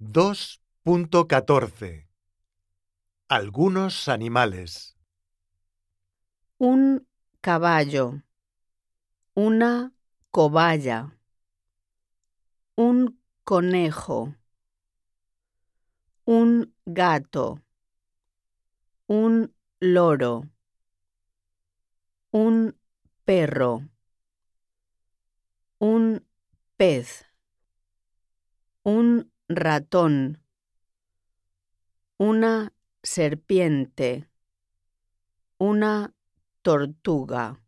2.14 Algunos animales. un caballo, una cobaya, un conejo, un gato, un loro, un perro, un pez, un ratón, una serpiente, una tortuga.